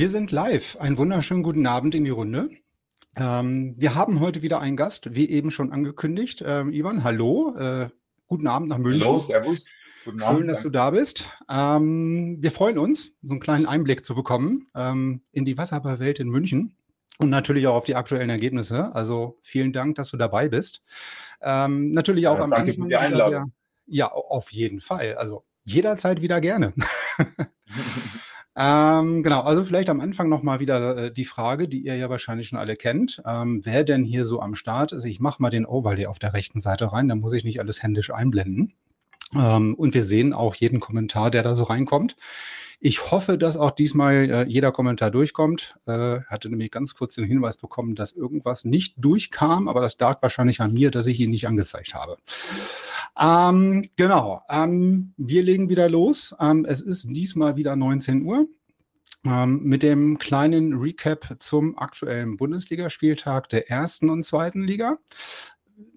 Wir sind live. Einen wunderschönen guten Abend in die Runde. Ähm, wir haben heute wieder einen Gast, wie eben schon angekündigt. Ähm, Ivan, hallo. Äh, guten Abend nach München. Hallo, servus. Guten Schön, dass du da bist. Ähm, wir freuen uns, so einen kleinen Einblick zu bekommen ähm, in die Wasserballwelt in München und natürlich auch auf die aktuellen Ergebnisse. Also vielen Dank, dass du dabei bist. Ähm, natürlich auch ja, am danke Anfang. für die Einladung. Der, ja, auf jeden Fall. Also jederzeit wieder gerne. ähm, genau, also vielleicht am Anfang nochmal wieder äh, die Frage, die ihr ja wahrscheinlich schon alle kennt. Ähm, wer denn hier so am Start ist? Ich mache mal den Overlay auf der rechten Seite rein, da muss ich nicht alles händisch einblenden. Ähm, und wir sehen auch jeden Kommentar, der da so reinkommt. Ich hoffe, dass auch diesmal äh, jeder Kommentar durchkommt. Äh, hatte nämlich ganz kurz den Hinweis bekommen, dass irgendwas nicht durchkam, aber das lag wahrscheinlich an mir, dass ich ihn nicht angezeigt habe. Ähm, genau, ähm, wir legen wieder los. Ähm, es ist diesmal wieder 19 Uhr. Ähm, mit dem kleinen Recap zum aktuellen Bundesligaspieltag der ersten und zweiten Liga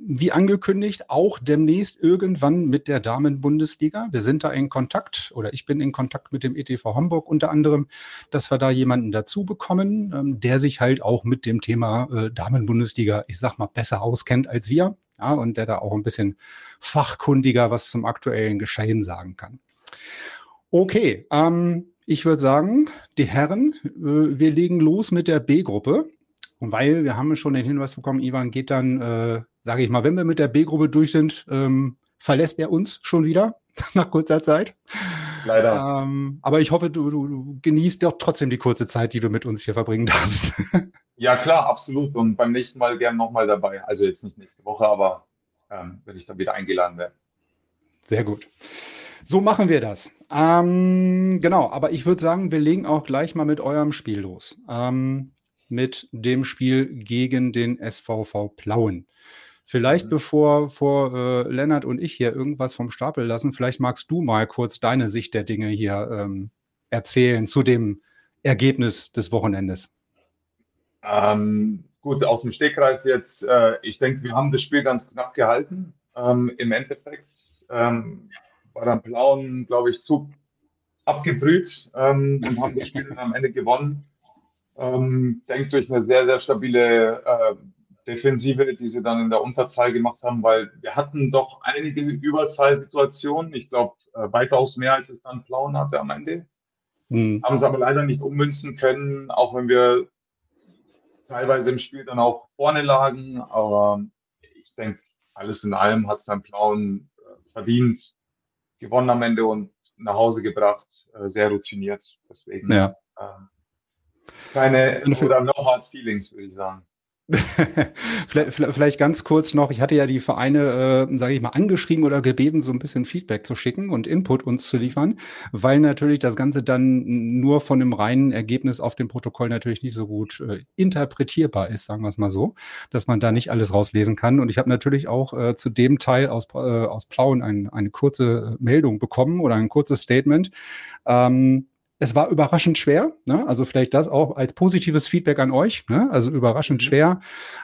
wie angekündigt, auch demnächst irgendwann mit der Damen-Bundesliga. Wir sind da in Kontakt oder ich bin in Kontakt mit dem ETV Hamburg unter anderem, dass wir da jemanden dazu bekommen, ähm, der sich halt auch mit dem Thema äh, Damen-Bundesliga, ich sag mal, besser auskennt als wir. Ja, und der da auch ein bisschen fachkundiger was zum aktuellen Geschehen sagen kann. Okay, ähm, ich würde sagen, die Herren, äh, wir legen los mit der B-Gruppe. Und weil wir haben schon den Hinweis bekommen, Ivan geht dann, äh, sage ich mal, wenn wir mit der B-Gruppe durch sind, ähm, verlässt er uns schon wieder nach kurzer Zeit. Leider. Ähm, aber ich hoffe, du, du, du, genießt doch trotzdem die kurze Zeit, die du mit uns hier verbringen darfst. ja, klar, absolut. Und beim nächsten Mal gern nochmal dabei. Also jetzt nicht nächste Woche, aber ähm, wenn ich dann wieder eingeladen werde. Sehr gut. So machen wir das. Ähm, genau, aber ich würde sagen, wir legen auch gleich mal mit eurem Spiel los. Ähm, mit dem Spiel gegen den SVV Plauen. Vielleicht mhm. bevor vor äh, Lennart und ich hier irgendwas vom Stapel lassen, vielleicht magst du mal kurz deine Sicht der Dinge hier ähm, erzählen zu dem Ergebnis des Wochenendes. Ähm, gut, aus dem Stegreif jetzt. Äh, ich denke, wir haben das Spiel ganz knapp gehalten. Ähm, Im Endeffekt ähm, war dann Plauen, glaube ich, zu abgebrüht ähm, und haben das Spiel dann am Ende gewonnen. Ähm, denkt durch eine sehr, sehr stabile äh, Defensive, die sie dann in der Unterzahl gemacht haben, weil wir hatten doch einige Überzahlsituationen. Ich glaube, äh, weitaus mehr, als es dann Plauen hatte am Ende. Mhm. Haben es aber leider nicht ummünzen können, auch wenn wir teilweise im Spiel dann auch vorne lagen. Aber ich denke, alles in allem hat es dann Plauen äh, verdient, gewonnen am Ende und nach Hause gebracht, äh, sehr routiniert. Deswegen ja. Ähm, keine oder no hard feelings, würde ich sagen. vielleicht, vielleicht, ganz kurz noch, ich hatte ja die Vereine, äh, sage ich mal, angeschrieben oder gebeten, so ein bisschen Feedback zu schicken und Input uns zu liefern, weil natürlich das Ganze dann nur von dem reinen Ergebnis auf dem Protokoll natürlich nicht so gut äh, interpretierbar ist, sagen wir es mal so, dass man da nicht alles rauslesen kann. Und ich habe natürlich auch äh, zu dem Teil aus, äh, aus Plauen ein, eine kurze Meldung bekommen oder ein kurzes Statement. Ähm, es war überraschend schwer. Ne? Also vielleicht das auch als positives Feedback an euch. Ne? Also überraschend mhm. schwer,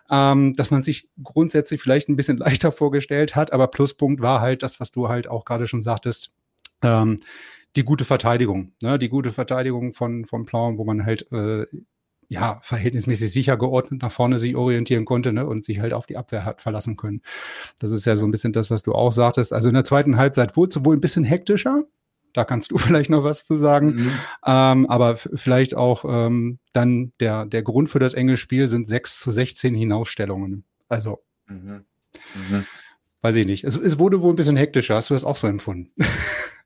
ähm, dass man sich grundsätzlich vielleicht ein bisschen leichter vorgestellt hat. Aber Pluspunkt war halt das, was du halt auch gerade schon sagtest. Ähm, die gute Verteidigung, ne? die gute Verteidigung von, von Plauen, wo man halt äh, ja, verhältnismäßig sicher geordnet nach vorne sich orientieren konnte ne, und sich halt auf die Abwehr hat verlassen können. Das ist ja so ein bisschen das, was du auch sagtest. Also in der zweiten Halbzeit wurde es wohl ein bisschen hektischer, da kannst du vielleicht noch was zu sagen. Mhm. Ähm, aber vielleicht auch ähm, dann der, der Grund für das enge Spiel sind 6 zu 16 Hinausstellungen. Also, mhm. Mhm. weiß ich nicht. Es, es, wurde wohl ein bisschen hektischer. Hast du das auch so empfunden?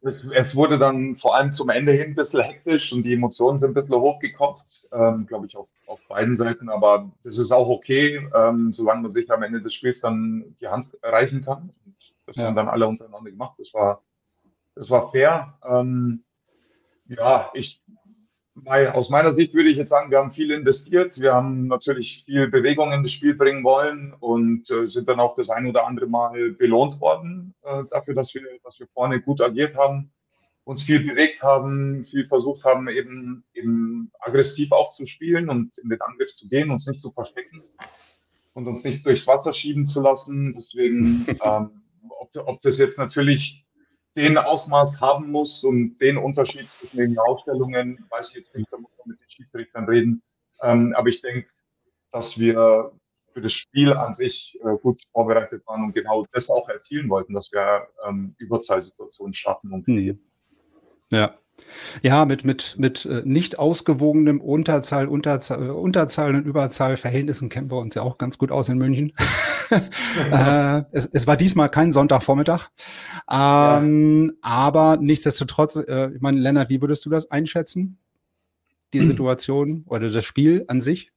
Es, es, wurde dann vor allem zum Ende hin ein bisschen hektisch und die Emotionen sind ein bisschen hochgekocht, ähm, glaube ich, auf, auf, beiden Seiten. Aber das ist auch okay, ähm, solange man sich am Ende des Spiels dann die Hand erreichen kann. Und das ja. haben dann alle untereinander gemacht. Das war, das war fair. Ähm, ja, ich aus meiner Sicht würde ich jetzt sagen, wir haben viel investiert. Wir haben natürlich viel Bewegung in das Spiel bringen wollen und äh, sind dann auch das ein oder andere Mal belohnt worden äh, dafür, dass wir, dass wir vorne gut agiert haben, uns viel bewegt haben, viel versucht haben, eben, eben aggressiv auch zu spielen und in den Angriff zu gehen, uns nicht zu verstecken und uns nicht durchs Wasser schieben zu lassen. Deswegen, ähm, ob, ob das jetzt natürlich den Ausmaß haben muss und den Unterschied zwischen den Ausstellungen, weiß ich jetzt nicht, da muss man mit den Schiedsrichtern reden. Ähm, aber ich denke, dass wir für das Spiel an sich äh, gut vorbereitet waren und genau das auch erzielen wollten, dass wir ähm, Überzahlsituationen schaffen und hm. Ja. Ja, mit, mit, mit äh, nicht ausgewogenem Unterzahl, Unterzahl, äh, Unterzahl und Überzahlverhältnissen kennen wir uns ja auch ganz gut aus in München. äh, es, es, war diesmal kein Sonntagvormittag. Ähm, ja. Aber nichtsdestotrotz, äh, ich meine, Lennart, wie würdest du das einschätzen? Die Situation oder das Spiel an sich?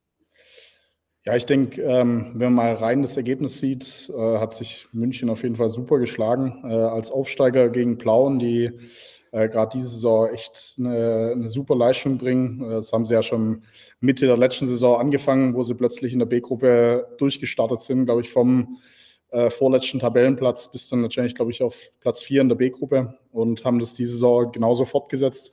Ja, ich denke, ähm, wenn man mal rein das Ergebnis sieht, äh, hat sich München auf jeden Fall super geschlagen. Äh, als Aufsteiger gegen Plauen, die äh, gerade diese Saison echt eine, eine, super Leistung bringen. Äh, das haben sie ja schon Mitte der letzten Saison angefangen, wo sie plötzlich in der B-Gruppe durchgestartet sind, glaube ich, vom äh, vorletzten Tabellenplatz bis dann natürlich, glaube ich, auf Platz 4 in der B-Gruppe und haben das diese Saison genauso fortgesetzt.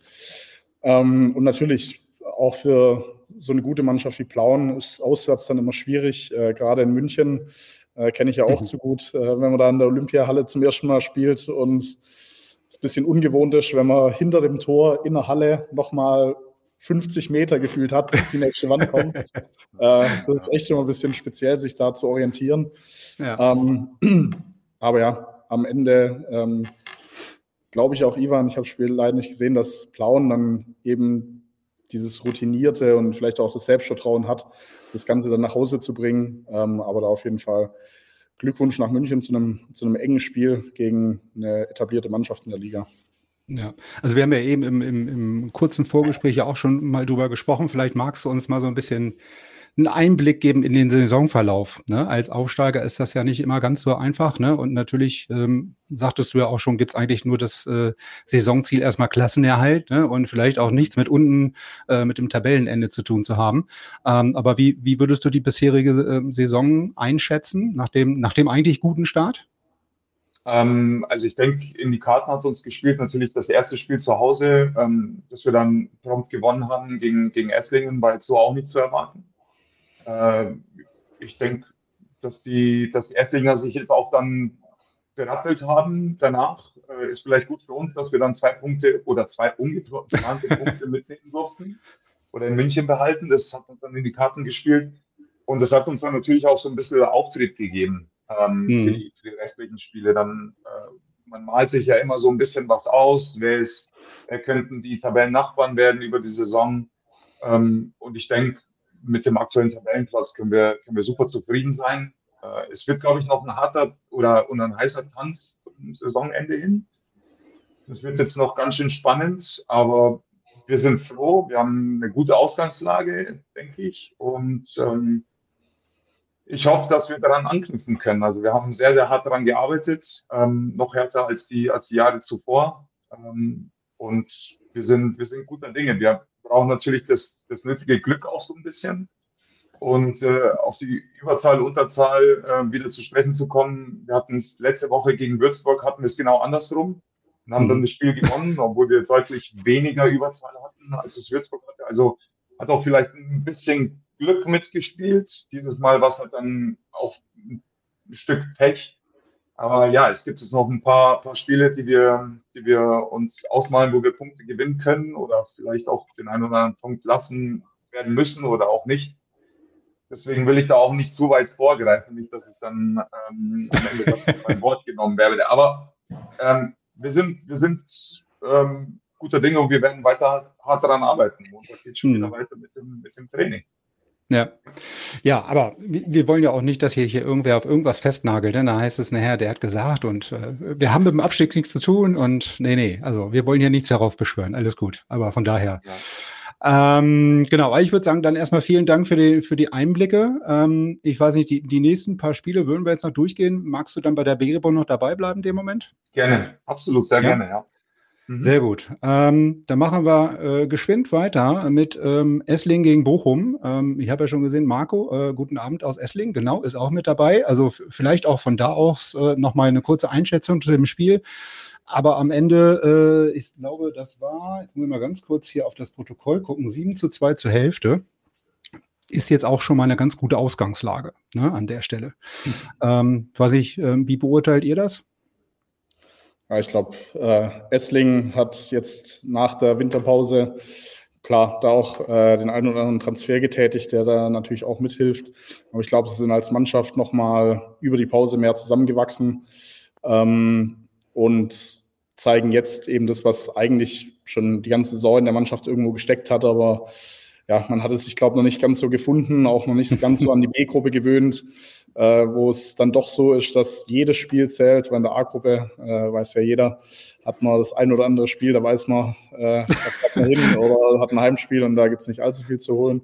Ähm, und natürlich auch für so eine gute Mannschaft wie Plauen ist auswärts dann immer schwierig, äh, gerade in München. Äh, Kenne ich ja auch mhm. zu gut, äh, wenn man da in der Olympiahalle zum ersten Mal spielt und es ein bisschen ungewohnt ist, wenn man hinter dem Tor in der Halle nochmal 50 Meter gefühlt hat, bis die nächste Wand kommt. äh, das ist echt immer ein bisschen speziell, sich da zu orientieren. Ja. Ähm, aber ja, am Ende ähm, glaube ich auch, Ivan, ich habe das Spiel leider nicht gesehen, dass Plauen dann eben dieses Routinierte und vielleicht auch das Selbstvertrauen hat, das Ganze dann nach Hause zu bringen. Ähm, aber da auf jeden Fall Glückwunsch nach München zu einem, zu einem engen Spiel gegen eine etablierte Mannschaft in der Liga. Ja, also wir haben ja eben im, im, im kurzen Vorgespräch ja auch schon mal drüber gesprochen. Vielleicht magst du uns mal so ein bisschen einen Einblick geben in den Saisonverlauf. Ne? Als Aufsteiger ist das ja nicht immer ganz so einfach. Ne? Und natürlich, ähm, sagtest du ja auch schon, gibt's eigentlich nur das äh, Saisonziel erstmal Klassenerhalt ne? und vielleicht auch nichts mit unten äh, mit dem Tabellenende zu tun zu haben. Ähm, aber wie, wie würdest du die bisherige äh, Saison einschätzen, nach dem, nach dem eigentlich guten Start? Ähm, also ich denke, in die Karten hat uns gespielt natürlich das erste Spiel zu Hause, ähm, dass wir dann prompt gewonnen haben gegen, gegen Esslingen, war jetzt so auch nicht zu erwarten. Äh, ich denke, dass die, dass die Esslinger sich jetzt auch dann berappelt haben. Danach äh, ist vielleicht gut für uns, dass wir dann zwei Punkte oder zwei ungeplante Punkte mitnehmen durften oder in München behalten. Das hat uns dann in die Karten gespielt. Und das hat uns dann natürlich auch so ein bisschen Auftritt gegeben ähm, mhm. für, die, für, die, restlichen Spiele. Dann, äh, man malt sich ja immer so ein bisschen was aus. Wer, ist, wer könnten die Tabellennachbarn werden über die Saison? Ähm, und ich denke, mit dem aktuellen Tabellenplatz können wir, können wir super zufrieden sein. Äh, es wird, glaube ich, noch ein harter oder, oder ein heißer Tanz zum Saisonende hin. Das wird jetzt noch ganz schön spannend, aber wir sind froh. Wir haben eine gute Ausgangslage, denke ich. Und ähm, ich hoffe, dass wir daran anknüpfen können. Also wir haben sehr, sehr hart daran gearbeitet, ähm, noch härter als die, als die Jahre zuvor. Ähm, und wir sind, wir sind guter Dinge. Wir brauchen natürlich das, das nötige Glück auch so ein bisschen. Und äh, auf die Überzahl, Unterzahl äh, wieder zu sprechen zu kommen. Wir hatten es letzte Woche gegen Würzburg, hatten es genau andersrum und haben mhm. dann das Spiel gewonnen, obwohl wir deutlich weniger Überzahl hatten, als es Würzburg hatte. Also hat auch vielleicht ein bisschen Glück mitgespielt. Dieses Mal war es halt dann auch ein Stück Pech. Aber ja, es gibt jetzt noch ein paar, paar Spiele, die wir, die wir uns ausmalen, wo wir Punkte gewinnen können oder vielleicht auch den einen oder anderen Punkt lassen werden müssen oder auch nicht. Deswegen will ich da auch nicht zu weit vorgreifen, nicht, dass ich dann ähm, am Ende das mein Wort genommen werde. Aber ähm, wir sind, wir sind ähm, guter Dinge und wir werden weiter hart daran arbeiten. Montag geht es schon wieder hm. weiter mit dem, mit dem Training. Ja, Ja, aber wir wollen ja auch nicht, dass hier, hier irgendwer auf irgendwas festnagelt. Denn da heißt es nachher, der hat gesagt und äh, wir haben mit dem Abstieg nichts zu tun und nee, nee, also wir wollen hier nichts darauf beschwören. Alles gut. Aber von daher. Ja. Ähm, genau, ich würde sagen, dann erstmal vielen Dank für die, für die Einblicke. Ähm, ich weiß nicht, die, die nächsten paar Spiele würden wir jetzt noch durchgehen. Magst du dann bei der Berebo noch dabei bleiben in dem Moment? Gerne, absolut, sehr ja? gerne, ja. Mhm. Sehr gut. Ähm, dann machen wir äh, geschwind weiter mit ähm, Essling gegen Bochum. Ähm, ich habe ja schon gesehen, Marco, äh, guten Abend aus Essling, genau, ist auch mit dabei. Also vielleicht auch von da aus äh, nochmal eine kurze Einschätzung zu dem Spiel. Aber am Ende, äh, ich glaube, das war, jetzt muss ich mal ganz kurz hier auf das Protokoll gucken, 7 zu 2 zur Hälfte. Ist jetzt auch schon mal eine ganz gute Ausgangslage ne, an der Stelle. Mhm. Ähm, was ich, äh, wie beurteilt ihr das? Ja, ich glaube, äh, Essling hat jetzt nach der Winterpause klar da auch äh, den einen oder anderen Transfer getätigt, der da natürlich auch mithilft. Aber ich glaube, sie sind als Mannschaft nochmal über die Pause mehr zusammengewachsen. Ähm, und zeigen jetzt eben das, was eigentlich schon die ganze Saison in der Mannschaft irgendwo gesteckt hat, aber ja, man hat es, ich glaube, noch nicht ganz so gefunden, auch noch nicht ganz so an die B-Gruppe gewöhnt, äh, wo es dann doch so ist, dass jedes Spiel zählt, weil in der A-Gruppe, äh, weiß ja jeder, hat man das ein oder andere Spiel, da weiß man, äh, hat man hin oder hat ein Heimspiel und da gibt es nicht allzu viel zu holen.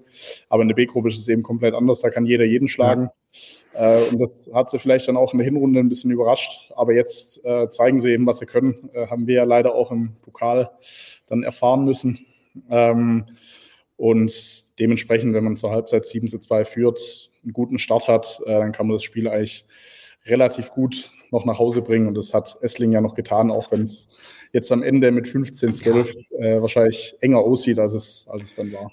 Aber in der B-Gruppe ist es eben komplett anders, da kann jeder jeden schlagen. Ja. Äh, und das hat sie vielleicht dann auch in der Hinrunde ein bisschen überrascht. Aber jetzt äh, zeigen sie eben, was sie können. Äh, haben wir ja leider auch im Pokal dann erfahren müssen. Ähm, und dementsprechend, wenn man zur Halbzeit 7 zu 2 führt, einen guten Start hat, äh, dann kann man das Spiel eigentlich relativ gut noch nach Hause bringen. Und das hat Essling ja noch getan, auch wenn es jetzt am Ende mit 15, 12 ja. äh, wahrscheinlich enger aussieht, als es, als es dann war.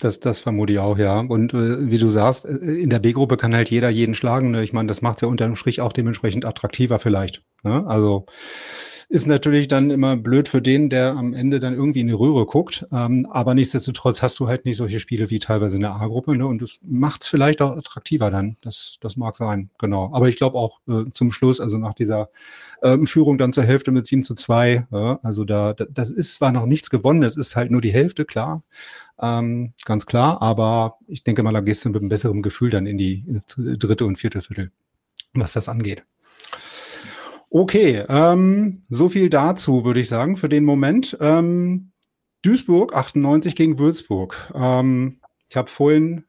Das, das vermute ich auch, ja. Und äh, wie du sagst, äh, in der B-Gruppe kann halt jeder jeden schlagen. Ne? Ich meine, das macht es ja unterm Strich auch dementsprechend attraktiver vielleicht. Ne? Also ist natürlich dann immer blöd für den, der am Ende dann irgendwie in die Röhre guckt. Ähm, aber nichtsdestotrotz hast du halt nicht solche Spiele wie teilweise in der A-Gruppe. Ne? Und das macht es vielleicht auch attraktiver dann. Das, das mag sein, genau. Aber ich glaube auch äh, zum Schluss, also nach dieser ähm, Führung dann zur Hälfte mit 7 zu 2, ja, also da, das ist zwar noch nichts gewonnen, es ist halt nur die Hälfte, klar. Ähm, ganz klar, aber ich denke mal, da gehst du mit einem besseren Gefühl dann in die ins dritte und vierte Viertel, was das angeht. Okay, ähm, so viel dazu, würde ich sagen, für den Moment. Ähm, Duisburg 98 gegen Würzburg. Ähm, ich habe vorhin,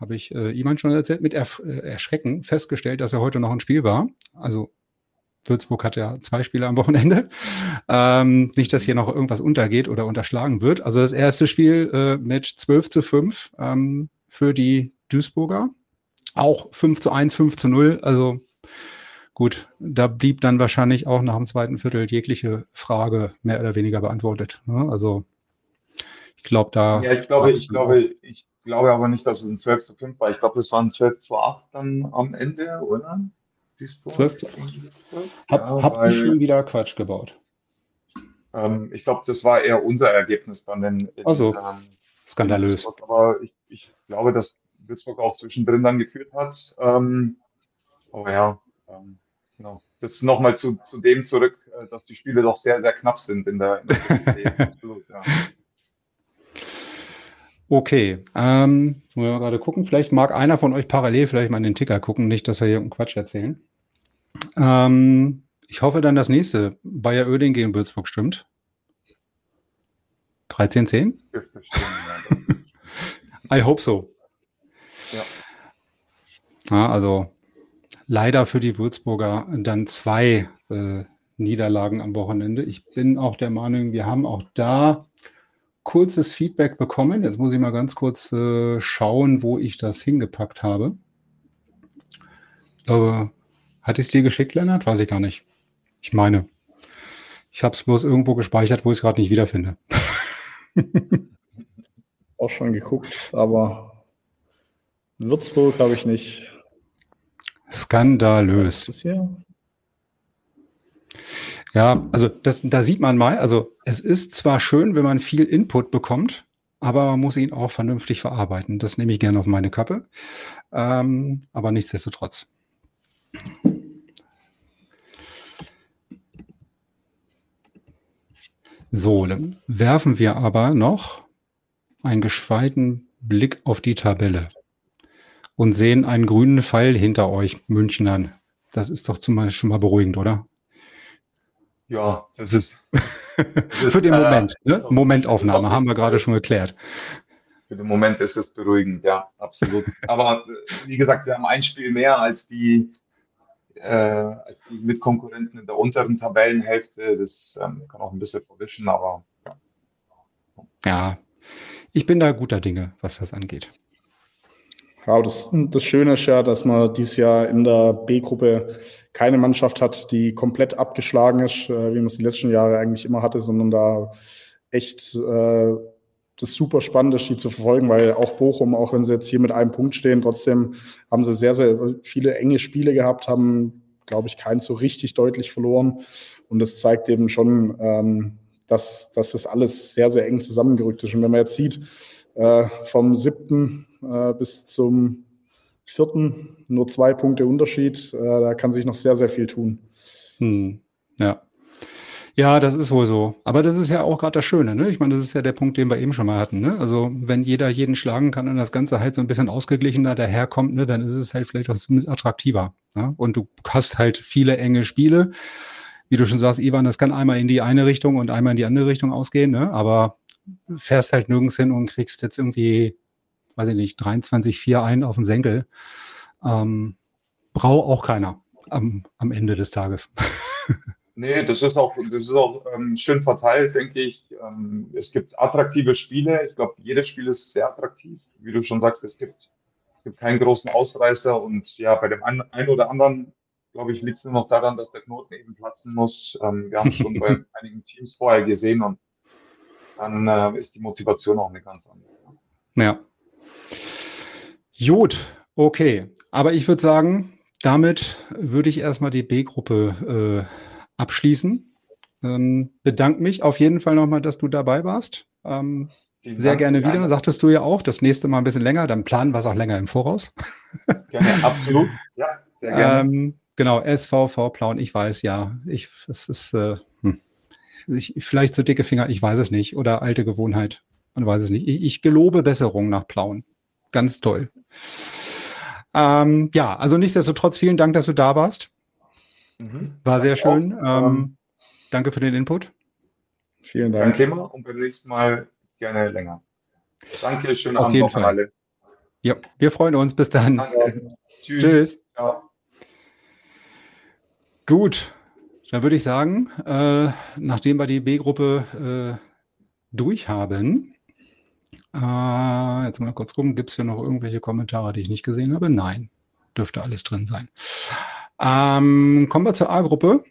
habe ich äh, Iman schon erzählt, mit Erf äh, Erschrecken festgestellt, dass er heute noch ein Spiel war. Also Würzburg hat ja zwei Spiele am Wochenende. Ähm, nicht, dass hier noch irgendwas untergeht oder unterschlagen wird. Also das erste Spiel äh, mit 12 zu 5 ähm, für die Duisburger. Auch 5 zu 1, 5 zu 0. Also Gut, da blieb dann wahrscheinlich auch nach dem zweiten Viertel jegliche Frage mehr oder weniger beantwortet. Ne? Also ich glaube, da. Ja, ich glaube, ich glaube, ich glaube aber nicht, dass es ein 12 zu 5 war. Ich glaube, es waren 12 zu 8 dann am Ende, oder? 12 zu 8. Hab, ja, hab weil, ich schon wieder Quatsch gebaut. Ähm, ich glaube, das war eher unser Ergebnis dann in, in also, ähm, skandalös. aber ich, ich, glaube, dass Würzburg auch zwischendrin dann geführt hat. Ähm, aber ja, ähm, Genau. Das nochmal zu, zu dem zurück, äh, dass die Spiele doch sehr, sehr knapp sind in der, in der Absolut, ja. Okay, ähm, wollen wir mal gerade gucken. Vielleicht mag einer von euch parallel vielleicht mal in den Ticker gucken, nicht, dass wir hier irgendeinen Quatsch erzählen. Ähm, ich hoffe dann das nächste. Bayer Oeding gegen Würzburg stimmt. 13-10? I hope so. Ja. ja also leider für die Würzburger dann zwei äh, Niederlagen am Wochenende. Ich bin auch der Meinung, wir haben auch da kurzes Feedback bekommen. Jetzt muss ich mal ganz kurz äh, schauen, wo ich das hingepackt habe. Ich glaube, hatte ich es dir geschickt, Lennart? Weiß ich gar nicht. Ich meine, ich habe es bloß irgendwo gespeichert, wo ich es gerade nicht wiederfinde. Auch schon geguckt, aber Würzburg habe ich nicht. Skandalös. Das hier? Ja, also das, da sieht man mal, also es ist zwar schön, wenn man viel Input bekommt, aber man muss ihn auch vernünftig verarbeiten. Das nehme ich gerne auf meine Kappe. Ähm, aber nichtsdestotrotz. So, dann werfen wir aber noch einen gescheiten Blick auf die Tabelle. Und sehen einen grünen Pfeil hinter euch, Münchnern. Das ist doch zumal schon mal beruhigend, oder? Ja, das ist. Das Für den äh, Moment, äh, ne? Momentaufnahme, haben wir gerade schon geklärt. Für den Moment ist es beruhigend, ja, absolut. Aber äh, wie gesagt, wir haben ein Spiel mehr als die, äh, als die Mitkonkurrenten in der unteren Tabellenhälfte. Das ähm, kann auch ein bisschen verwischen, aber ja. Ja, ich bin da guter Dinge, was das angeht. Ja, das, das Schöne ist ja, dass man dieses Jahr in der B-Gruppe keine Mannschaft hat, die komplett abgeschlagen ist, äh, wie man es die letzten Jahre eigentlich immer hatte, sondern da echt äh, das super spannend ist, die zu verfolgen, weil auch Bochum, auch wenn sie jetzt hier mit einem Punkt stehen, trotzdem haben sie sehr, sehr viele enge Spiele gehabt, haben, glaube ich, keins so richtig deutlich verloren. Und das zeigt eben schon, ähm, dass, dass das alles sehr, sehr eng zusammengerückt ist. Und wenn man jetzt sieht, äh, vom siebten äh, bis zum vierten nur zwei Punkte Unterschied. Äh, da kann sich noch sehr, sehr viel tun. Hm. Ja. Ja, das ist wohl so. Aber das ist ja auch gerade das Schöne, ne? Ich meine, das ist ja der Punkt, den wir eben schon mal hatten, ne? Also, wenn jeder jeden schlagen kann und das Ganze halt so ein bisschen ausgeglichener daherkommt, ne, dann ist es halt vielleicht auch attraktiver. Ne? Und du hast halt viele enge Spiele. Wie du schon sagst, Ivan, das kann einmal in die eine Richtung und einmal in die andere Richtung ausgehen, ne? Aber fährst halt nirgends hin und kriegst jetzt irgendwie weiß ich nicht, 23,4 ein auf den Senkel. Ähm, braucht auch keiner am, am Ende des Tages. Nee, das ist auch, das ist auch ähm, schön verteilt, denke ich. Ähm, es gibt attraktive Spiele. Ich glaube, jedes Spiel ist sehr attraktiv. Wie du schon sagst, es gibt, es gibt keinen großen Ausreißer. Und ja, bei dem einen, einen oder anderen, glaube ich, liegt es nur noch daran, dass der Knoten eben platzen muss. Ähm, wir haben es schon bei einigen Teams vorher gesehen und dann äh, ist die Motivation auch eine ganz andere. Ja. Gut, okay. Aber ich würde sagen, damit würde ich erstmal die B-Gruppe äh, abschließen. Ähm, bedanke mich auf jeden Fall nochmal, dass du dabei warst. Ähm, sehr Dank, gerne wieder. Gerne. Sagtest du ja auch. Das nächste Mal ein bisschen länger, dann planen wir es auch länger im Voraus. Gerne, absolut. Ja, sehr gerne. Ähm, genau, SVV Plauen, ich weiß ja. Ich, es ist äh, hm. ich, vielleicht so dicke Finger, ich weiß es nicht. Oder alte Gewohnheit, man weiß es nicht. Ich, ich gelobe Besserung nach Plauen ganz toll. Ähm, ja, also nichtsdestotrotz vielen Dank, dass du da warst. Mhm. War sehr schön. Ähm, danke für den Input. Vielen Dank. Kein Thema und beim nächsten Mal gerne länger. Danke, schönen Auf Abend jeden Fall. alle. Ja, wir freuen uns. Bis dann. Danke. Tschüss. Tschüss. Ja. Gut, dann würde ich sagen, äh, nachdem wir die B-Gruppe äh, durch haben, äh, jetzt mal kurz gucken, gibt es hier noch irgendwelche Kommentare, die ich nicht gesehen habe? Nein, dürfte alles drin sein. Ähm, kommen wir zur A-Gruppe.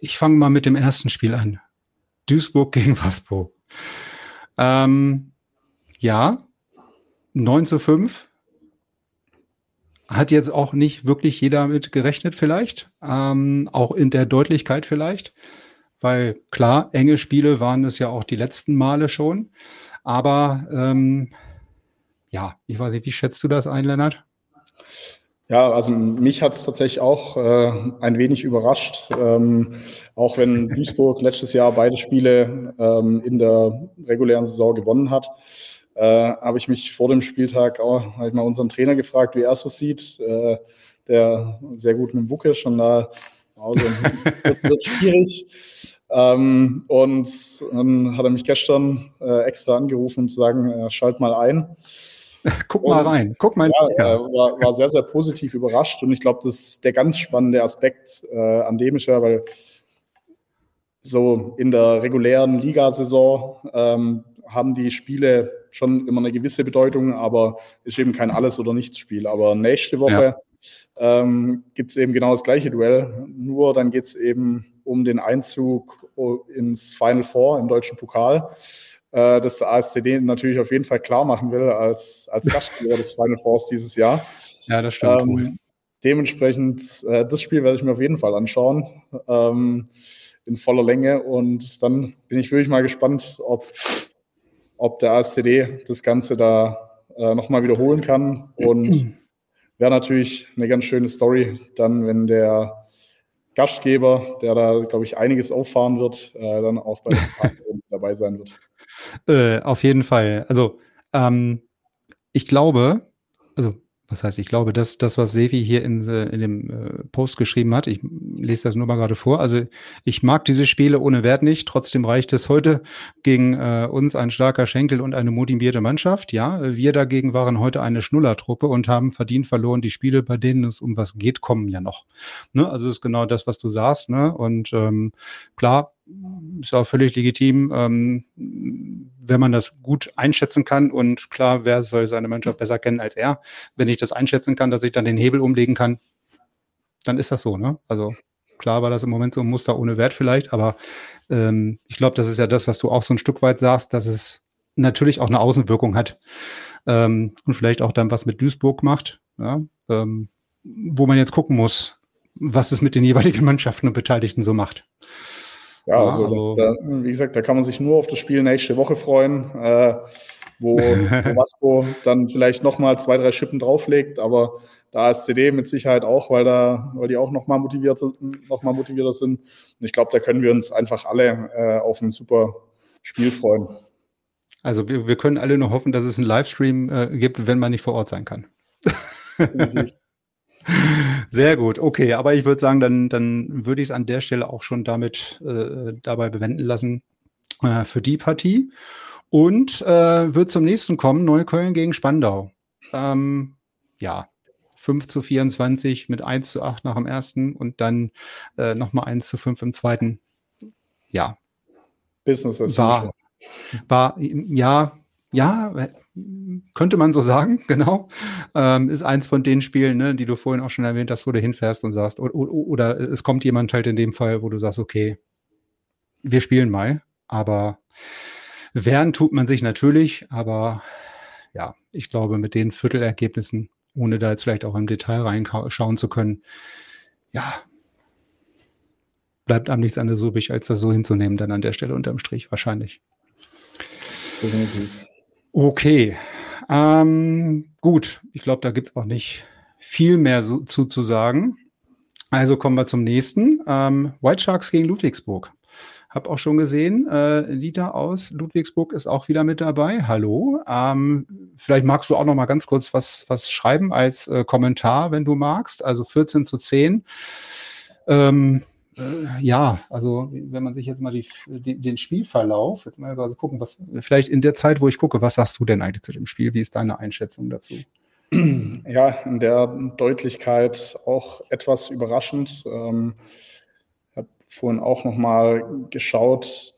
Ich fange mal mit dem ersten Spiel an. Duisburg gegen Waspo. Ähm, ja, 9 zu 5. Hat jetzt auch nicht wirklich jeder mit gerechnet, vielleicht. Ähm, auch in der Deutlichkeit vielleicht. Weil klar, enge Spiele waren es ja auch die letzten Male schon. Aber ähm, ja, ich weiß nicht, wie schätzt du das ein, Lennart? Ja, also mich hat es tatsächlich auch äh, ein wenig überrascht. Ähm, auch wenn Duisburg letztes Jahr beide Spiele ähm, in der regulären Saison gewonnen hat, äh, habe ich mich vor dem Spieltag auch mal unseren Trainer gefragt, wie er es so sieht. Äh, der sehr gut mit dem Bucke schon da also, wird schwierig. Ähm, und dann hat er mich gestern äh, extra angerufen, um zu sagen, äh, schalt mal ein. Guck und, mal rein, guck mal. Ja, äh, war, war, sehr, sehr positiv überrascht und ich glaube, das ist der ganz spannende Aspekt äh, an dem ist ja, weil so in der regulären Ligasaison ähm, haben die Spiele schon immer eine gewisse Bedeutung, aber ist eben kein Alles- oder Nichts-Spiel. Aber nächste Woche ja. ähm, gibt es eben genau das gleiche Duell, nur dann geht es eben um den Einzug ins Final Four im deutschen Pokal, äh, das der ASCD natürlich auf jeden Fall klar machen will als, als Gastgeber des Final Fours dieses Jahr. Ja, das stimmt. Ähm, dementsprechend, äh, das Spiel werde ich mir auf jeden Fall anschauen. Ähm, in voller Länge. Und dann bin ich wirklich mal gespannt, ob, ob der ASCD das Ganze da äh, nochmal wiederholen kann. Und wäre natürlich eine ganz schöne Story, dann, wenn der Gastgeber, der da, glaube ich, einiges auffahren wird, äh, dann auch bei dabei sein wird. Äh, auf jeden Fall. Also, ähm, ich glaube, also was heißt, ich glaube, dass das, was Sevi hier in, in dem äh, Post geschrieben hat, ich lese das nur mal gerade vor. Also ich mag diese Spiele ohne Wert nicht. Trotzdem reicht es heute gegen äh, uns ein starker Schenkel und eine motivierte Mannschaft. Ja, wir dagegen waren heute eine Schnullertruppe und haben verdient verloren. Die Spiele, bei denen es um was geht, kommen ja noch. Ne? Also das ist genau das, was du sagst. Ne? Und ähm, klar, ist auch völlig legitim, ähm, wenn man das gut einschätzen kann. Und klar, wer soll seine Mannschaft besser kennen als er? Wenn ich das einschätzen kann, dass ich dann den Hebel umlegen kann, dann ist das so. Ne? Also klar war das im Moment so ein Muster ohne Wert vielleicht, aber ähm, ich glaube, das ist ja das, was du auch so ein Stück weit sagst, dass es natürlich auch eine Außenwirkung hat ähm, und vielleicht auch dann was mit Duisburg macht, ja? wo man jetzt gucken muss, was es mit den jeweiligen Mannschaften und Beteiligten so macht. Ja, also, also da, wie gesagt, da kann man sich nur auf das Spiel nächste Woche freuen, äh, wo, Vasco dann vielleicht nochmal zwei, drei Schippen drauflegt, aber da ist CD mit Sicherheit auch, weil da, weil die auch nochmal motiviert, noch mal motivierter sind. Und ich glaube, da können wir uns einfach alle äh, auf ein super Spiel freuen. Also wir, wir können alle nur hoffen, dass es einen Livestream äh, gibt, wenn man nicht vor Ort sein kann. Sehr gut, okay, aber ich würde sagen, dann, dann würde ich es an der Stelle auch schon damit äh, dabei bewenden lassen äh, für die Partie. Und äh, wird zum nächsten kommen, Neukölln gegen Spandau. Ähm, ja, 5 zu 24 mit 1 zu 8 nach dem ersten und dann äh, nochmal 1 zu 5 im zweiten. Ja. Business as war, war, ja, ja, könnte man so sagen, genau. Ähm, ist eins von den Spielen, ne, die du vorhin auch schon erwähnt hast, wo du hinfährst und sagst, oder, oder, es kommt jemand halt in dem Fall, wo du sagst, okay, wir spielen mal, aber wehren tut man sich natürlich, aber ja, ich glaube, mit den Viertelergebnissen, ohne da jetzt vielleicht auch im Detail reinschauen zu können, ja, bleibt einem nichts anderes übrig, als das so hinzunehmen, dann an der Stelle unterm Strich wahrscheinlich. Definitiv. Okay, ähm, gut. Ich glaube, da gibt es auch nicht viel mehr so, zu, zu sagen. Also kommen wir zum nächsten. Ähm, White Sharks gegen Ludwigsburg. Hab auch schon gesehen, äh, Lita aus Ludwigsburg ist auch wieder mit dabei. Hallo. Ähm, vielleicht magst du auch noch mal ganz kurz was, was schreiben als äh, Kommentar, wenn du magst. Also 14 zu 10. Ähm, äh, ja, also wenn man sich jetzt mal die, die, den Spielverlauf, jetzt mal also gucken, was vielleicht in der Zeit, wo ich gucke, was sagst du denn eigentlich zu dem Spiel? Wie ist deine Einschätzung dazu? Ja, in der Deutlichkeit auch etwas überraschend. Ähm, ich habe vorhin auch noch mal geschaut.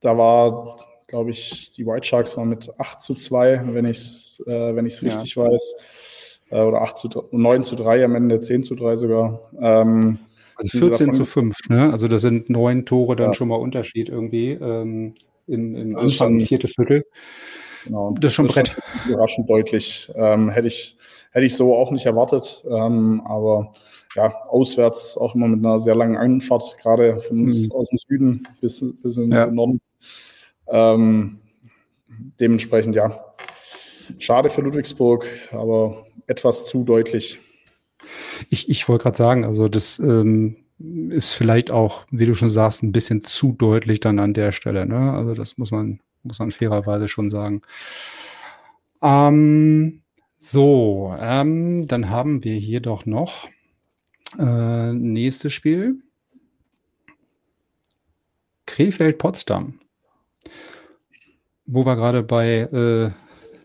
Da war, glaube ich, die White Sharks waren mit 8 zu 2, wenn ich es äh, wenn ich's richtig ja. weiß. Äh, oder 8 zu 9 zu 3 am Ende, 10 zu 3 sogar. Ähm, also 14 zu 5, ne? Also das sind neun Tore dann ja. schon mal Unterschied irgendwie ähm, im, im also Anfang, vierte Viertel. Genau. Das ist schon das Brett. Schon überraschend deutlich. Ähm, hätte, ich, hätte ich so auch nicht erwartet. Ähm, aber ja, auswärts auch immer mit einer sehr langen Einfahrt, gerade von uns mhm. aus dem Süden bis, bis in ja. den Norden. Ähm, dementsprechend ja. Schade für Ludwigsburg, aber etwas zu deutlich. Ich, ich wollte gerade sagen, also das ähm, ist vielleicht auch, wie du schon sagst, ein bisschen zu deutlich dann an der Stelle. Ne? Also das muss man, muss man fairerweise schon sagen. Ähm, so, ähm, dann haben wir hier doch noch äh, nächstes Spiel. Krefeld-Potsdam. Wo wir gerade bei äh,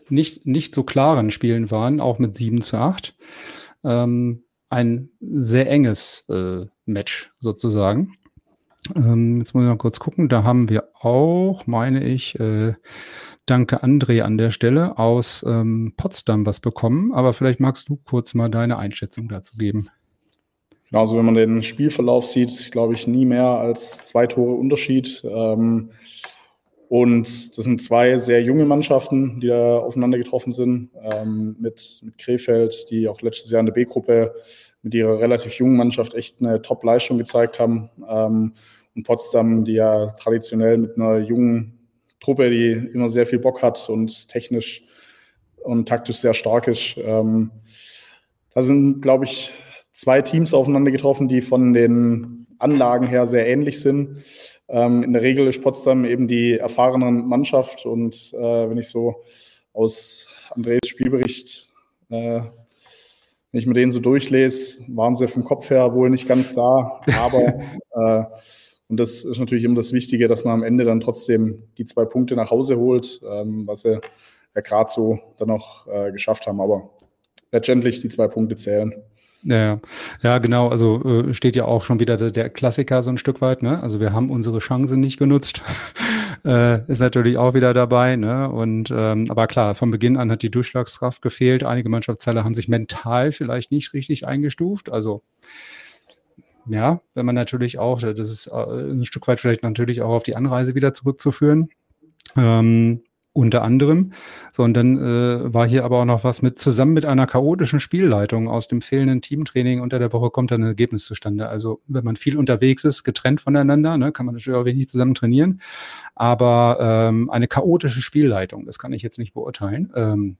nicht, nicht so klaren Spielen waren, auch mit 7 zu 8 ähm, ein sehr enges äh, Match sozusagen. Ähm, jetzt muss ich mal kurz gucken. Da haben wir auch, meine ich, äh, danke André an der Stelle aus ähm, Potsdam was bekommen. Aber vielleicht magst du kurz mal deine Einschätzung dazu geben. Genau, also wenn man den Spielverlauf sieht, glaube ich, nie mehr als zwei Tore Unterschied. Ähm, und das sind zwei sehr junge Mannschaften, die da aufeinander getroffen sind. Ähm, mit, mit Krefeld, die auch letztes Jahr in der B-Gruppe mit ihrer relativ jungen Mannschaft echt eine Top-Leistung gezeigt haben. Ähm, und Potsdam, die ja traditionell mit einer jungen Truppe, die immer sehr viel Bock hat und technisch und taktisch sehr stark ist. Ähm, da sind, glaube ich, zwei Teams aufeinander getroffen, die von den Anlagen her sehr ähnlich sind. Ähm, in der Regel ist Potsdam eben die erfahrene Mannschaft und äh, wenn ich so aus Andres Spielbericht Äh, wenn ich mir den so durchlese, waren sie vom Kopf her wohl nicht ganz da, aber äh, und das ist natürlich immer das Wichtige, dass man am Ende dann trotzdem die zwei Punkte nach Hause holt, ähm, was sie ja gerade so dann noch äh, geschafft haben. Aber letztendlich die zwei Punkte zählen. Ja, ja, genau. Also äh, steht ja auch schon wieder der, der, Klassiker so ein Stück weit. Ne? Also wir haben unsere Chance nicht genutzt. äh, ist natürlich auch wieder dabei. Ne? Und ähm, aber klar, von Beginn an hat die Durchschlagskraft gefehlt. Einige Mannschaftsteile haben sich mental vielleicht nicht richtig eingestuft. Also ja, wenn man natürlich auch, das ist äh, ein Stück weit vielleicht natürlich auch auf die Anreise wieder zurückzuführen. Ähm, unter anderem. So, und dann äh, war hier aber auch noch was mit, zusammen mit einer chaotischen Spielleitung aus dem fehlenden Teamtraining unter der Woche kommt dann ein Ergebnis zustande. Also, wenn man viel unterwegs ist, getrennt voneinander, ne, kann man natürlich auch wenig zusammen trainieren. Aber ähm, eine chaotische Spielleitung, das kann ich jetzt nicht beurteilen. Ähm,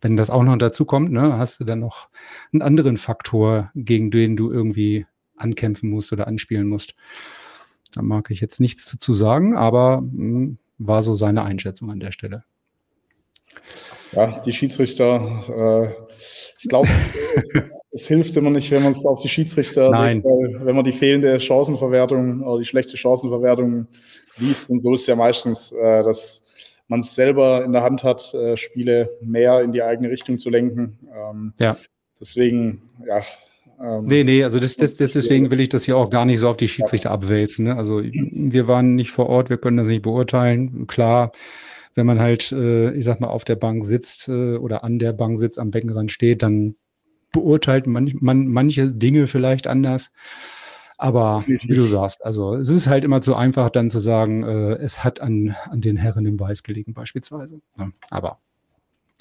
wenn das auch noch dazu kommt, ne, hast du dann noch einen anderen Faktor, gegen den du irgendwie ankämpfen musst oder anspielen musst. Da mag ich jetzt nichts zu sagen, aber mh, hm, war so seine Einschätzung an der Stelle. Ja, die Schiedsrichter, äh, ich glaube, es hilft immer nicht, wenn man es auf die Schiedsrichter, Nein. Legt, wenn man die fehlende Chancenverwertung oder die schlechte Chancenverwertung liest. Und so ist ja meistens, äh, dass man es selber in der Hand hat, äh, Spiele mehr in die eigene Richtung zu lenken. Ähm, ja. Deswegen, ja, ähm, nee, nee, also das, das, das, deswegen will ich das hier auch gar nicht so auf die Schiedsrichter abwälzen. Ne? Also wir waren nicht vor Ort, wir können das nicht beurteilen. Klar, wenn man halt, äh, ich sag mal, auf der Bank sitzt äh, oder an der Bank sitzt, am Beckenrand steht, dann beurteilt man, man manche Dinge vielleicht anders. Aber wie du sagst, also es ist halt immer zu einfach, dann zu sagen, äh, es hat an, an den Herren im Weiß gelegen, beispielsweise. Ja, aber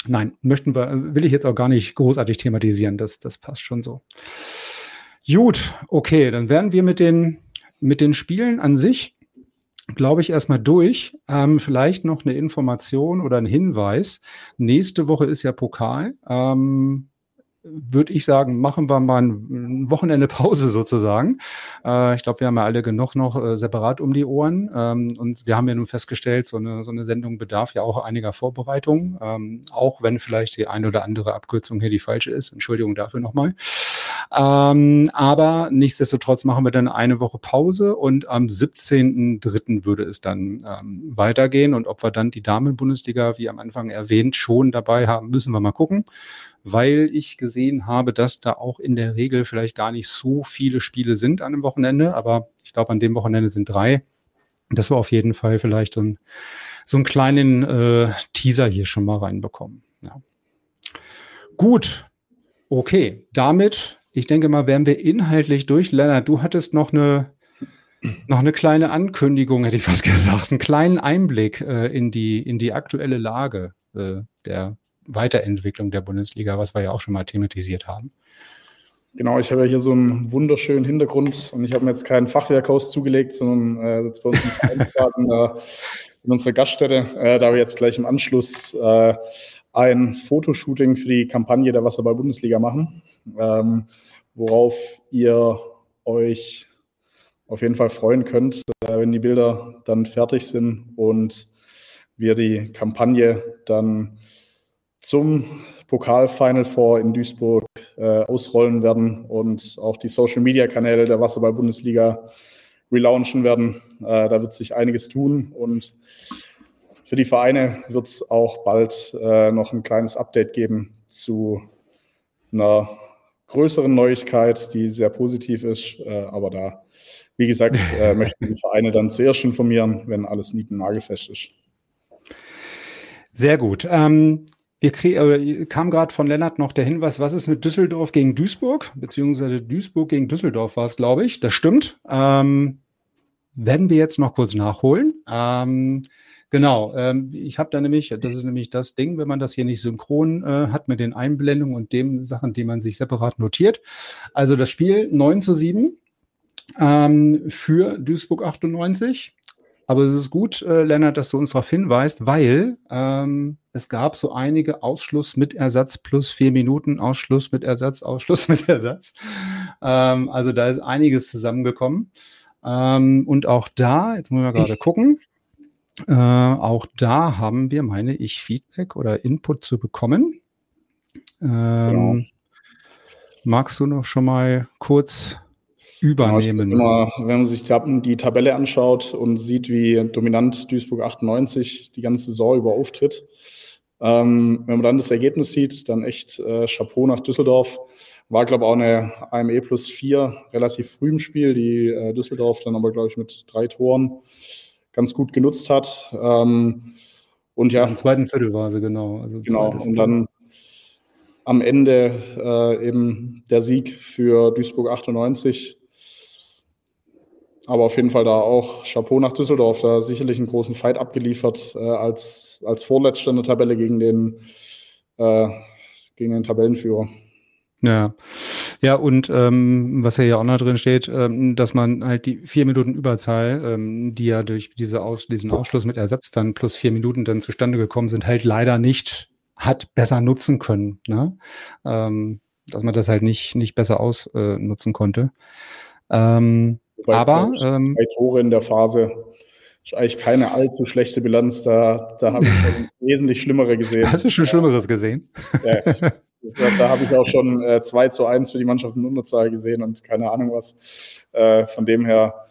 Nein, möchten wir, will ich jetzt auch gar nicht großartig thematisieren. Das, das passt schon so. Gut, okay, dann werden wir mit den, mit den Spielen an sich, glaube ich, erstmal durch. Ähm, vielleicht noch eine Information oder ein Hinweis. Nächste Woche ist ja Pokal. Ähm, würde ich sagen, machen wir mal ein Wochenende Pause sozusagen. Äh, ich glaube, wir haben ja alle genug noch äh, separat um die Ohren. Ähm, und wir haben ja nun festgestellt, so eine, so eine Sendung bedarf ja auch einiger Vorbereitung, ähm, auch wenn vielleicht die eine oder andere Abkürzung hier die falsche ist. Entschuldigung dafür nochmal. Ähm, aber nichtsdestotrotz machen wir dann eine Woche Pause und am 17.03. würde es dann ähm, weitergehen. Und ob wir dann die Damen-Bundesliga, wie am Anfang erwähnt, schon dabei haben, müssen wir mal gucken weil ich gesehen habe, dass da auch in der Regel vielleicht gar nicht so viele Spiele sind an einem Wochenende, aber ich glaube, an dem Wochenende sind drei. Das war auf jeden Fall vielleicht so, ein, so einen kleinen äh, Teaser hier schon mal reinbekommen. Ja. Gut, okay, damit, ich denke mal, wären wir inhaltlich durch. Lennart, du hattest noch eine noch eine kleine Ankündigung, hätte ich fast gesagt, einen kleinen Einblick äh, in, die, in die aktuelle Lage äh, der Weiterentwicklung der Bundesliga, was wir ja auch schon mal thematisiert haben. Genau, ich habe ja hier so einen wunderschönen Hintergrund und ich habe mir jetzt kein Fachwerkhaus zugelegt, sondern äh, sitze bei uns im Vereinsgarten äh, in unserer Gaststätte, äh, da wir jetzt gleich im Anschluss äh, ein Fotoshooting für die Kampagne der Wasserball-Bundesliga machen, ähm, worauf ihr euch auf jeden Fall freuen könnt, äh, wenn die Bilder dann fertig sind und wir die Kampagne dann zum Pokal-Final Four in Duisburg äh, ausrollen werden und auch die Social-Media-Kanäle der Wasserball-Bundesliga relaunchen werden. Äh, da wird sich einiges tun und für die Vereine wird es auch bald äh, noch ein kleines Update geben zu einer größeren Neuigkeit, die sehr positiv ist. Äh, aber da, wie gesagt, äh, möchten die Vereine dann zuerst informieren, wenn alles nieten nagelfest ist. Sehr gut. Ähm, wir äh, kam gerade von Lennart noch der Hinweis, was ist mit Düsseldorf gegen Duisburg? Beziehungsweise Duisburg gegen Düsseldorf war es, glaube ich. Das stimmt. Ähm, werden wir jetzt noch kurz nachholen. Ähm, genau, ähm, ich habe da nämlich, das ist nämlich das Ding, wenn man das hier nicht synchron äh, hat mit den Einblendungen und den Sachen, die man sich separat notiert. Also das Spiel 9 zu 7 ähm, für Duisburg 98. Aber es ist gut, äh, Lennart, dass du uns darauf hinweist, weil ähm, es gab so einige Ausschluss mit Ersatz plus vier Minuten, Ausschluss mit Ersatz, Ausschluss mit Ersatz. Ähm, also da ist einiges zusammengekommen. Ähm, und auch da, jetzt müssen wir gerade gucken, äh, auch da haben wir, meine ich, Feedback oder Input zu bekommen. Ähm, Magst du noch schon mal kurz übernehmen? Genau, immer, wenn man sich die Tabelle anschaut und sieht, wie dominant Duisburg 98 die ganze Saison über auftritt, ähm, wenn man dann das Ergebnis sieht, dann echt äh, Chapeau nach Düsseldorf. War, glaube ich, auch eine AME plus 4 relativ früh im Spiel, die äh, Düsseldorf dann aber, glaube ich, mit drei Toren ganz gut genutzt hat. Ähm, und ja. Im zweiten Viertel war sie, genau. Also genau, und dann am Ende äh, eben der Sieg für Duisburg 98. Aber auf jeden Fall da auch Chapeau nach Düsseldorf, da sicherlich einen großen Fight abgeliefert äh, als, als Vorletzter in der Tabelle gegen den, äh, gegen den Tabellenführer. Ja, ja und ähm, was ja auch noch drin steht, ähm, dass man halt die vier Minuten Überzahl, ähm, die ja durch diese Aus diesen Ausschluss mit Ersatz dann plus vier Minuten dann zustande gekommen sind, halt leider nicht hat besser nutzen können. Ne? Ähm, dass man das halt nicht, nicht besser ausnutzen äh, konnte. Ähm, aber ähm, drei Tore in der Phase ist eigentlich keine allzu schlechte Bilanz. Da, da habe ich wesentlich schlimmere gesehen. Hast du schon Schlimmeres gesehen? Ja, da habe ich auch schon äh, 2 zu 1 für die Mannschaft in Unterzahl gesehen und keine Ahnung was. Äh, von dem her,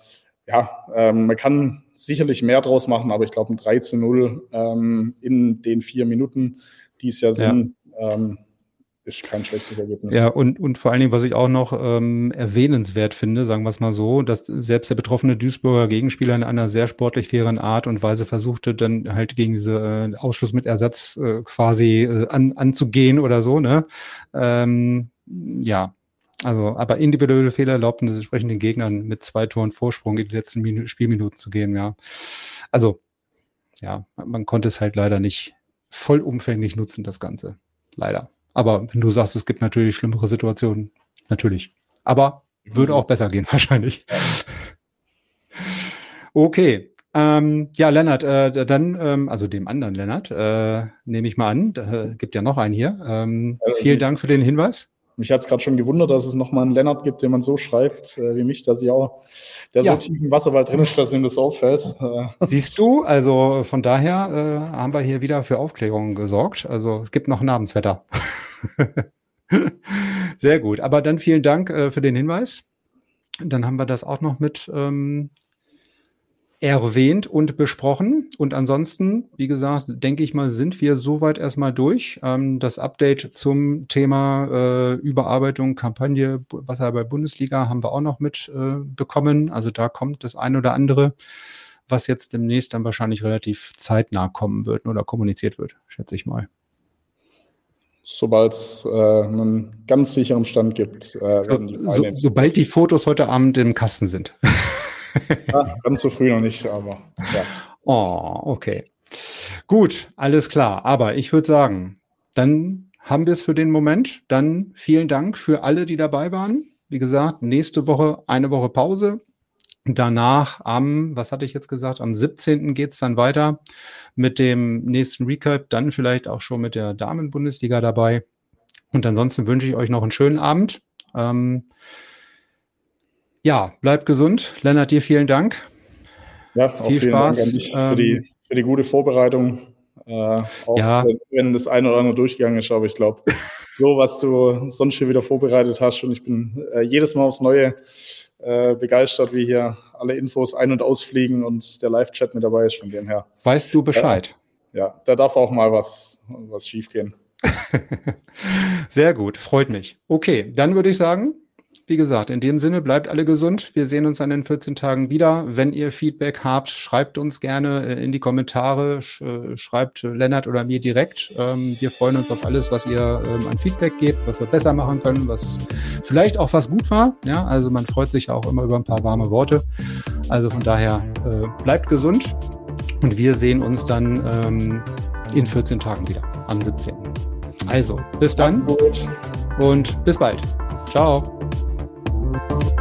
ja, ähm, man kann sicherlich mehr draus machen, aber ich glaube, ein 3 zu 0 ähm, in den vier Minuten die es ja sind, ja. Ähm, ist kein schlechtes Ergebnis. Ja, und, und vor allen Dingen, was ich auch noch ähm, erwähnenswert finde, sagen wir es mal so, dass selbst der betroffene Duisburger Gegenspieler in einer sehr sportlich fairen Art und Weise versuchte, dann halt gegen diese äh, Ausschluss mit Ersatz äh, quasi äh, an, anzugehen oder so, ne? Ähm, ja, also, aber individuelle Fehler erlaubten es entsprechend Gegnern mit zwei Toren Vorsprung in die letzten Minu Spielminuten zu gehen, ja. Also, ja, man konnte es halt leider nicht, vollumfänglich nutzen, das Ganze. Leider. Aber wenn du sagst, es gibt natürlich schlimmere Situationen, natürlich. Aber würde auch besser gehen, wahrscheinlich. Okay. Ähm, ja, Lennart, äh, dann, ähm, also dem anderen Lennart, äh, nehme ich mal an, da äh, gibt ja noch einen hier. Ähm, vielen Dank für den Hinweis. Mich hat es gerade schon gewundert, dass es nochmal einen Lennart gibt, den man so schreibt äh, wie mich, dass ich auch, der ja. so tief im Wasserwald drin ist, dass ihm das auffällt. Siehst du, also von daher äh, haben wir hier wieder für Aufklärung gesorgt. Also es gibt noch Namenswetter. Sehr gut. Aber dann vielen Dank äh, für den Hinweis. Dann haben wir das auch noch mit ähm, erwähnt und besprochen. Und ansonsten, wie gesagt, denke ich mal, sind wir soweit erstmal durch. Ähm, das Update zum Thema äh, Überarbeitung, Kampagne Wasser bei Bundesliga haben wir auch noch mit äh, bekommen. Also da kommt das eine oder andere, was jetzt demnächst dann wahrscheinlich relativ zeitnah kommen wird oder kommuniziert wird, schätze ich mal. Sobald es äh, einen ganz sicheren Stand gibt. Äh, so, so, sobald die Fotos heute Abend im Kasten sind. ja, ganz so früh noch nicht, aber ja. Oh, okay. Gut, alles klar. Aber ich würde sagen, dann haben wir es für den Moment. Dann vielen Dank für alle, die dabei waren. Wie gesagt, nächste Woche eine Woche Pause. Danach am, was hatte ich jetzt gesagt, am 17. geht es dann weiter mit dem nächsten Recap, dann vielleicht auch schon mit der Damen-Bundesliga dabei. Und ansonsten wünsche ich euch noch einen schönen Abend. Ähm, ja, bleibt gesund. Lennart, dir vielen Dank. Ja, viel Spaß. für, die, ähm, für die gute Vorbereitung. Äh, auch ja. wenn das eine oder andere durchgegangen ist, aber ich glaube, so was du sonst schon wieder vorbereitet hast und ich bin äh, jedes Mal aufs Neue äh, begeistert, wie hier alle Infos ein- und ausfliegen und der Live-Chat mit dabei ist von dem her. Weißt du Bescheid? ja, da darf auch mal was, was schief gehen. Sehr gut, freut mich. Okay, dann würde ich sagen, wie gesagt, in dem Sinne, bleibt alle gesund. Wir sehen uns an den 14 Tagen wieder. Wenn ihr Feedback habt, schreibt uns gerne äh, in die Kommentare, äh, schreibt Lennart oder mir direkt. Ähm, wir freuen uns auf alles, was ihr ähm, an Feedback gebt, was wir besser machen können, was vielleicht auch was gut war. Ja, also man freut sich auch immer über ein paar warme Worte. Also von daher, äh, bleibt gesund und wir sehen uns dann ähm, in 14 Tagen wieder, am 17. Also, bis dann und bis bald. Ciao. Thank you